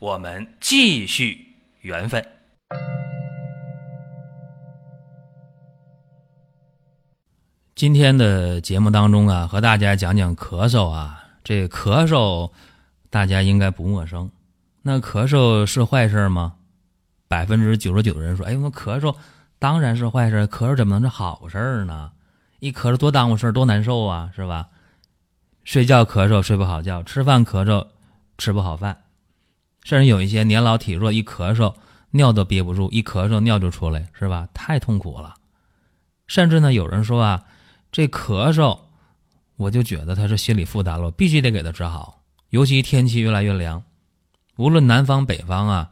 我们继续缘分。今天的节目当中啊，和大家讲讲咳嗽啊。这咳嗽大家应该不陌生。那咳嗽是坏事吗？百分之九十九的人说：“哎，我咳嗽当然是坏事。咳嗽怎么能是好事呢？一咳嗽多耽误事多难受啊，是吧？睡觉咳嗽睡不好觉，吃饭咳嗽吃不好饭。”甚至有一些年老体弱，一咳嗽尿都憋不住，一咳嗽尿就出来，是吧？太痛苦了。甚至呢，有人说啊，这咳嗽，我就觉得他是心理负担了，必须得给他治好。尤其天气越来越凉，无论南方北方啊，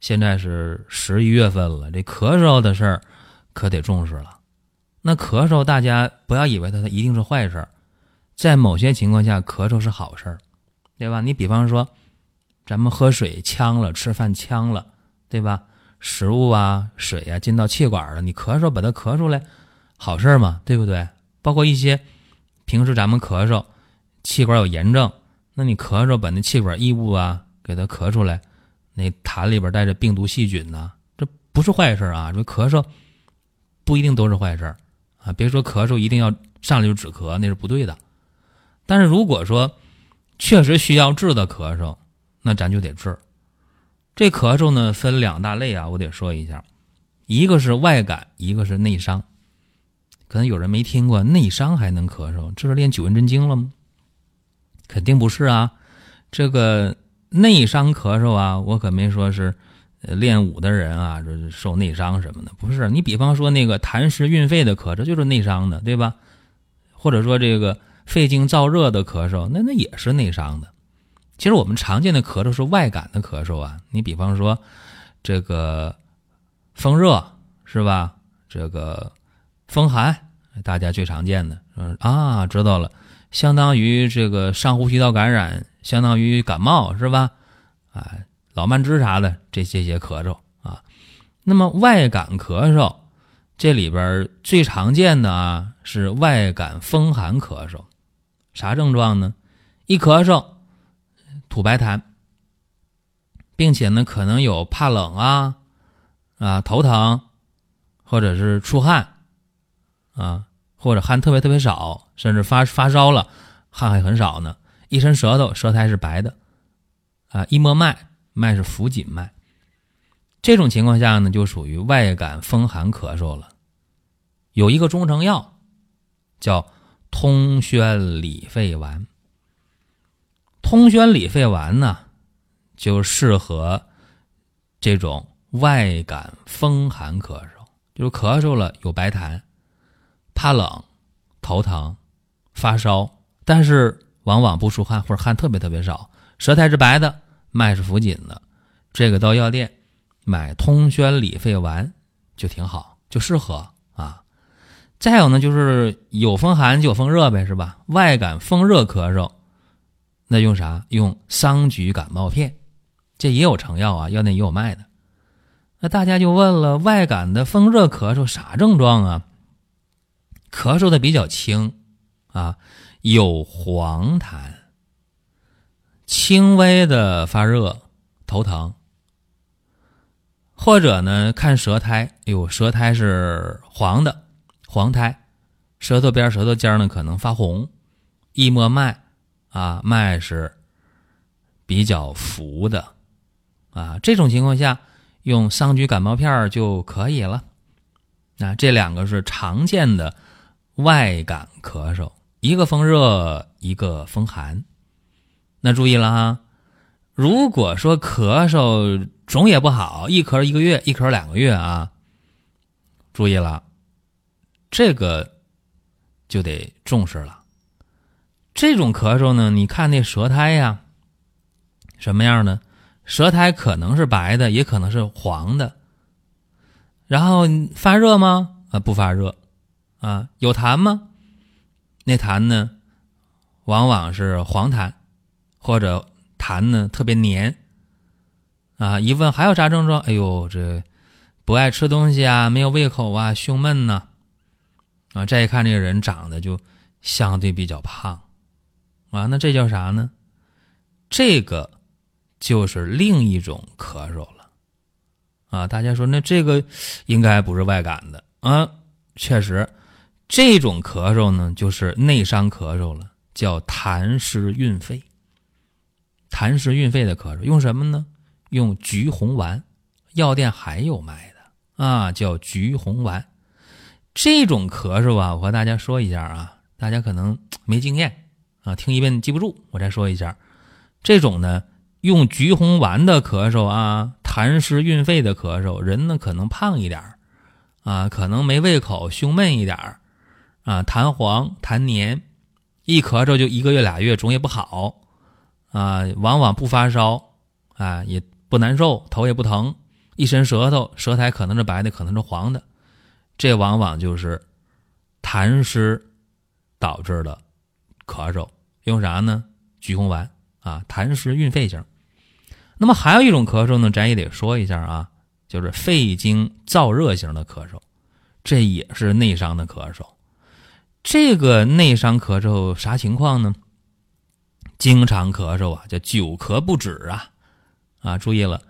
现在是十一月份了，这咳嗽的事儿可得重视了。那咳嗽，大家不要以为它它一定是坏事，在某些情况下，咳嗽是好事儿，对吧？你比方说。咱们喝水呛了，吃饭呛了，对吧？食物啊、水啊进到气管了，你咳嗽把它咳出来，好事嘛，对不对？包括一些平时咱们咳嗽，气管有炎症，那你咳嗽把那气管异物啊给它咳出来，那痰里边带着病毒细菌呢，这不是坏事啊。这咳嗽不一定都是坏事啊，别说咳嗽一定要上来就止咳，那是不对的。但是如果说确实需要治的咳嗽，那咱就得治，这咳嗽呢分两大类啊，我得说一下，一个是外感，一个是内伤。可能有人没听过内伤还能咳嗽，这是练九阴真经了吗？肯定不是啊，这个内伤咳嗽啊，我可没说是练武的人啊，这受内伤什么的，不是。你比方说那个痰湿运肺的咳嗽，就是内伤的，对吧？或者说这个肺经燥热的咳嗽，那那也是内伤的。其实我们常见的咳嗽是外感的咳嗽啊，你比方说，这个风热是吧？这个风寒，大家最常见的，嗯啊，知道了，相当于这个上呼吸道感染，相当于感冒是吧？啊，老慢支啥的，这这些咳嗽啊。那么外感咳嗽，这里边最常见的啊是外感风寒咳嗽，啥症状呢？一咳嗽。吐白痰，并且呢，可能有怕冷啊，啊头疼，或者是出汗，啊或者汗特别特别少，甚至发发烧了，汗还很少呢。一伸舌头，舌苔是白的，啊一摸脉，脉是浮紧脉。这种情况下呢，就属于外感风寒咳嗽了。有一个中成药，叫通宣理肺丸。通宣理肺丸呢，就适合这种外感风寒咳嗽，就是咳嗽了有白痰，怕冷、头疼、发烧，但是往往不出汗或者汗特别特别少，舌苔是白的，脉是浮紧的，这个到药店买通宣理肺丸就挺好，就适合啊。再有呢，就是有风寒就有风热呗，是吧？外感风热咳嗽。那用啥？用桑菊感冒片，这也有成药啊，药店也有卖的。那大家就问了，外感的风热咳嗽啥症状啊？咳嗽的比较轻啊，有黄痰，轻微的发热、头疼，或者呢，看舌苔，哎呦，舌苔是黄的，黄苔，舌头边、舌头尖呢可能发红，一摸脉。啊，脉是比较浮的，啊，这种情况下用桑菊感冒片就可以了。那这两个是常见的外感咳嗽，一个风热，一个风寒。那注意了哈，如果说咳嗽总也不好，一咳一个月，一咳两个月啊，注意了，这个就得重视了。这种咳嗽呢，你看那舌苔呀，什么样呢？舌苔可能是白的，也可能是黄的。然后发热吗？啊，不发热。啊，有痰吗？那痰呢，往往是黄痰，或者痰呢特别黏。啊，一问还有啥症状？哎呦，这不爱吃东西啊，没有胃口啊，胸闷呢。啊，再一看这个人长得就相对比较胖。啊，那这叫啥呢？这个就是另一种咳嗽了。啊，大家说那这个应该不是外感的啊？确实，这种咳嗽呢，就是内伤咳嗽了，叫痰湿蕴肺。痰湿蕴肺的咳嗽用什么呢？用橘红丸，药店还有卖的啊，叫橘红丸。这种咳嗽啊，我和大家说一下啊，大家可能没经验啊，听一遍记不住，我再说一下，这种呢。用橘红丸的咳嗽啊，痰湿蕴肺的咳嗽，人呢可能胖一点啊，可能没胃口，胸闷一点啊，痰黄痰黏，一咳嗽就一个月俩月，总也不好啊，往往不发烧啊，也不难受，头也不疼，一伸舌头，舌苔可能是白的，可能是黄的，这往往就是痰湿导致的咳嗽，用啥呢？橘红丸啊，痰湿蕴肺型。那么还有一种咳嗽呢，咱也得说一下啊，就是肺经燥热型的咳嗽，这也是内伤的咳嗽。这个内伤咳嗽啥情况呢？经常咳嗽啊，叫久咳不止啊，啊，注意了，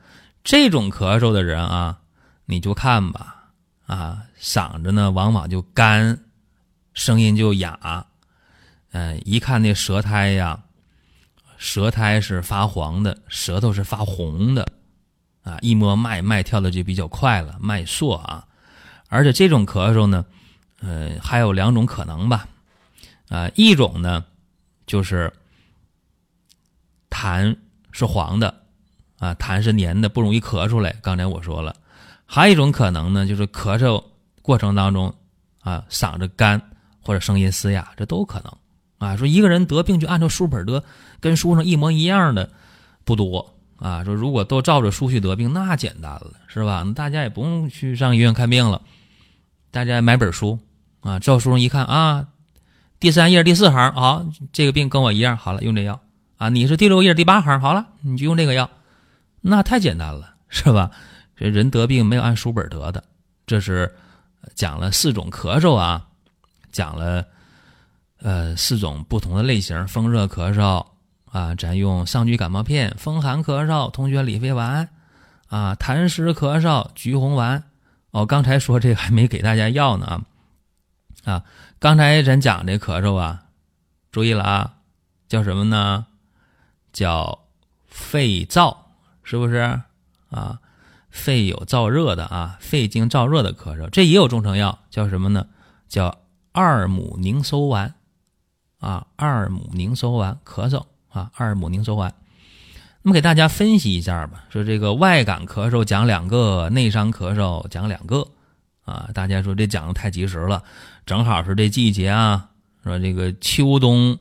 这种咳嗽的人啊，你就看吧，啊，嗓子呢往往就干，声音就哑，嗯，一看那舌苔呀。舌苔是发黄的，舌头是发红的，啊，一摸脉，脉跳的就比较快了，脉缩啊。而且这种咳嗽呢，呃，还有两种可能吧，啊，一种呢就是痰是黄的，啊，痰是黏的，不容易咳出来。刚才我说了，还有一种可能呢，就是咳嗽过程当中啊，嗓子干或者声音嘶哑，这都可能。啊，说一个人得病就按照书本得，跟书上一模一样的不多啊。说如果都照着书去得病，那简单了，是吧？大家也不用去上医院看病了，大家买本书啊，照书上一看啊，第三页第四行，好，这个病跟我一样，好了，用这药啊。你是第六页第八行，好了，你就用这个药，那太简单了，是吧？这人得病没有按书本得的，这是讲了四种咳嗽啊，讲了。呃，四种不同的类型，风热咳嗽啊，咱用桑菊感冒片；风寒咳嗽，同学理肺丸；啊，痰湿咳嗽，橘红丸。哦，刚才说这个还没给大家药呢啊！啊，刚才咱讲这咳嗽啊，注意了啊，叫什么呢？叫肺燥，是不是啊？肺有燥热的啊，肺经燥热的咳嗽，这也有中成药，叫什么呢？叫二母宁收丸。啊，二母宁收丸咳嗽啊，二母宁收丸。那么给大家分析一下吧，说这个外感咳嗽讲两个，内伤咳嗽讲两个啊。大家说这讲的太及时了，正好是这季节啊，说这个秋冬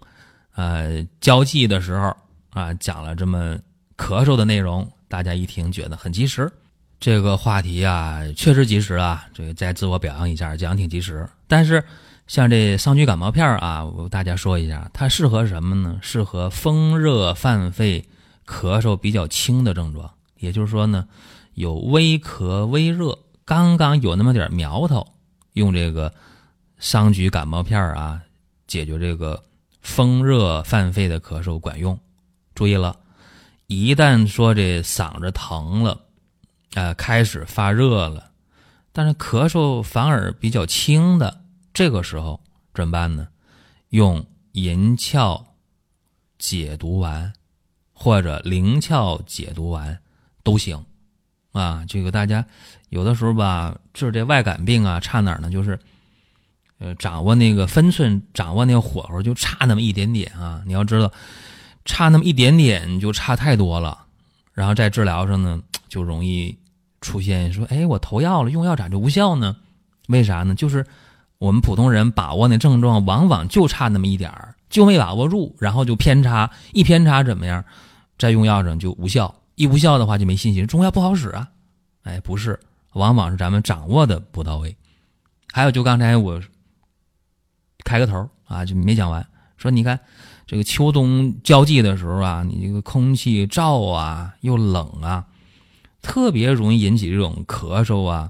呃交际的时候啊，讲了这么咳嗽的内容，大家一听觉得很及时。这个话题啊，确实及时啊，这个再自我表扬一下，讲挺及时，但是。像这桑菊感冒片啊，我大家说一下，它适合什么呢？适合风热犯肺、咳嗽比较轻的症状，也就是说呢，有微咳、微热，刚刚有那么点苗头，用这个桑菊感冒片啊，解决这个风热犯肺的咳嗽管用。注意了，一旦说这嗓子疼了，啊，开始发热了，但是咳嗽反而比较轻的。这个时候怎么办呢？用银翘解毒丸或者灵翘解毒丸都行啊。这个大家有的时候吧，治这外感病啊，差哪儿呢？就是呃，掌握那个分寸，掌握那个火候，就差那么一点点啊。你要知道，差那么一点点就差太多了。然后在治疗上呢，就容易出现说：“哎，我投药了，用药咋就无效呢？为啥呢？就是。”我们普通人把握那症状，往往就差那么一点儿，就没把握住，然后就偏差，一偏差怎么样，在用药上就无效，一无效的话就没信心，中药不好使啊。哎，不是，往往是咱们掌握的不到位。还有就刚才我开个头啊，就没讲完，说你看这个秋冬交际的时候啊，你这个空气燥啊，又冷啊，特别容易引起这种咳嗽啊，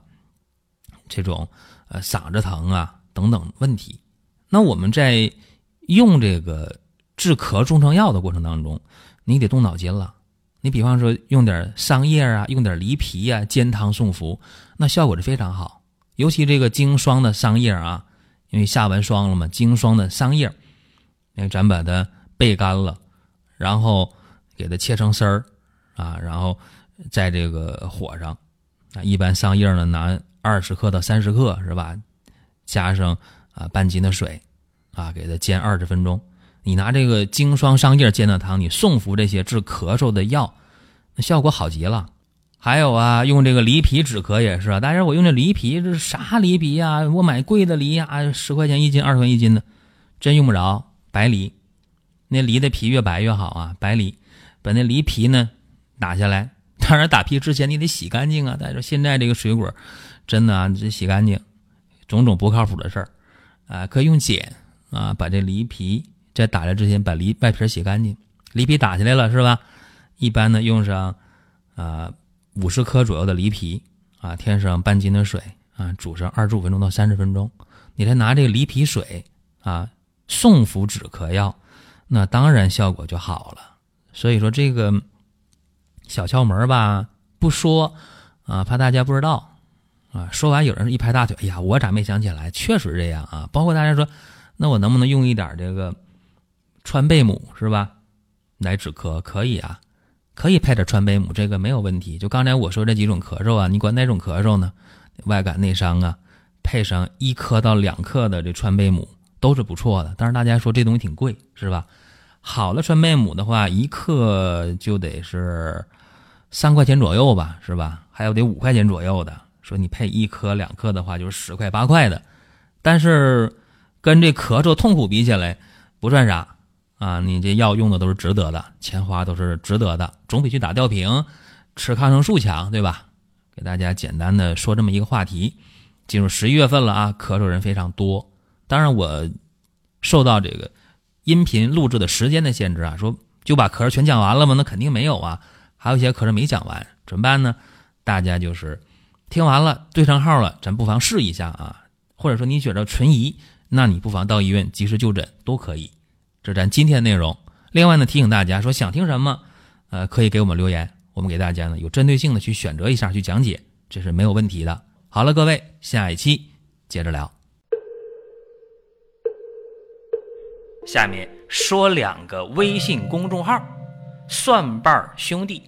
这种呃嗓子疼啊等等问题。那我们在用这个治咳中成药的过程当中，你得动脑筋了。你比方说用点桑叶啊，用点梨皮啊，煎汤送服，那效果是非常好。尤其这个经霜的桑叶啊，因为下完霜了嘛，经霜的桑叶，那咱把它焙干了，然后给它切成丝儿啊，然后在这个火上啊，一般桑叶呢拿二十克到三十克是吧？加上啊半斤的水啊，给它煎二十分钟。你拿这个经霜桑叶煎的汤，你送服这些治咳嗽的药，那效果好极了。还有啊，用这个梨皮止咳也是啊。但是我用这梨皮，这是啥梨皮呀？我买贵的梨啊，十块钱一斤，二十块钱一斤的，真用不着。白梨，那梨的皮越白越好啊。白梨，把那梨皮呢打下来，当然打皮之前你得洗干净啊。但是现在这个水果，真的啊，你得洗干净，种种不靠谱的事儿啊，可以用碱啊，把这梨皮。在打来之前，把梨外皮洗干净，梨皮打下来了是吧？一般呢，用上啊五十克左右的梨皮啊，添上半斤的水啊，煮上二十五分钟到三十分钟。你再拿这个梨皮水啊送服止咳药，那当然效果就好了。所以说这个小窍门吧，不说啊，怕大家不知道啊。说完有人一拍大腿，哎呀，我咋没想起来？确实这样啊。包括大家说，那我能不能用一点这个？川贝母是吧？来止咳可以啊，可以配点川贝母，这个没有问题。就刚才我说这几种咳嗽啊，你管哪种咳嗽呢？外感内伤啊，配上一克到两克的这川贝母都是不错的。但是大家说这东西挺贵是吧？好的川贝母的话，一克就得是三块钱左右吧，是吧？还有得五块钱左右的。说你配一颗两颗的话，就是十块八块的。但是跟这咳嗽痛苦比起来，不算啥。啊，你这药用的都是值得的，钱花都是值得的，总比去打吊瓶、吃抗生素强，对吧？给大家简单的说这么一个话题。进入十一月份了啊，咳嗽人非常多。当然，我受到这个音频录制的时间的限制啊，说就把咳嗽全讲完了吗？那肯定没有啊，还有一些咳嗽没讲完，怎么办呢？大家就是听完了对上号了，咱不妨试一下啊。或者说你觉得存疑，那你不妨到医院及时就诊都可以。这是咱今天的内容。另外呢，提醒大家说，想听什么，呃，可以给我们留言，我们给大家呢有针对性的去选择一下去讲解，这是没有问题的。好了，各位，下一期接着聊。下面说两个微信公众号：蒜瓣兄弟、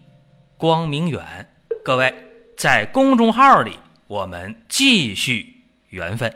光明远。各位在公众号里，我们继续缘分。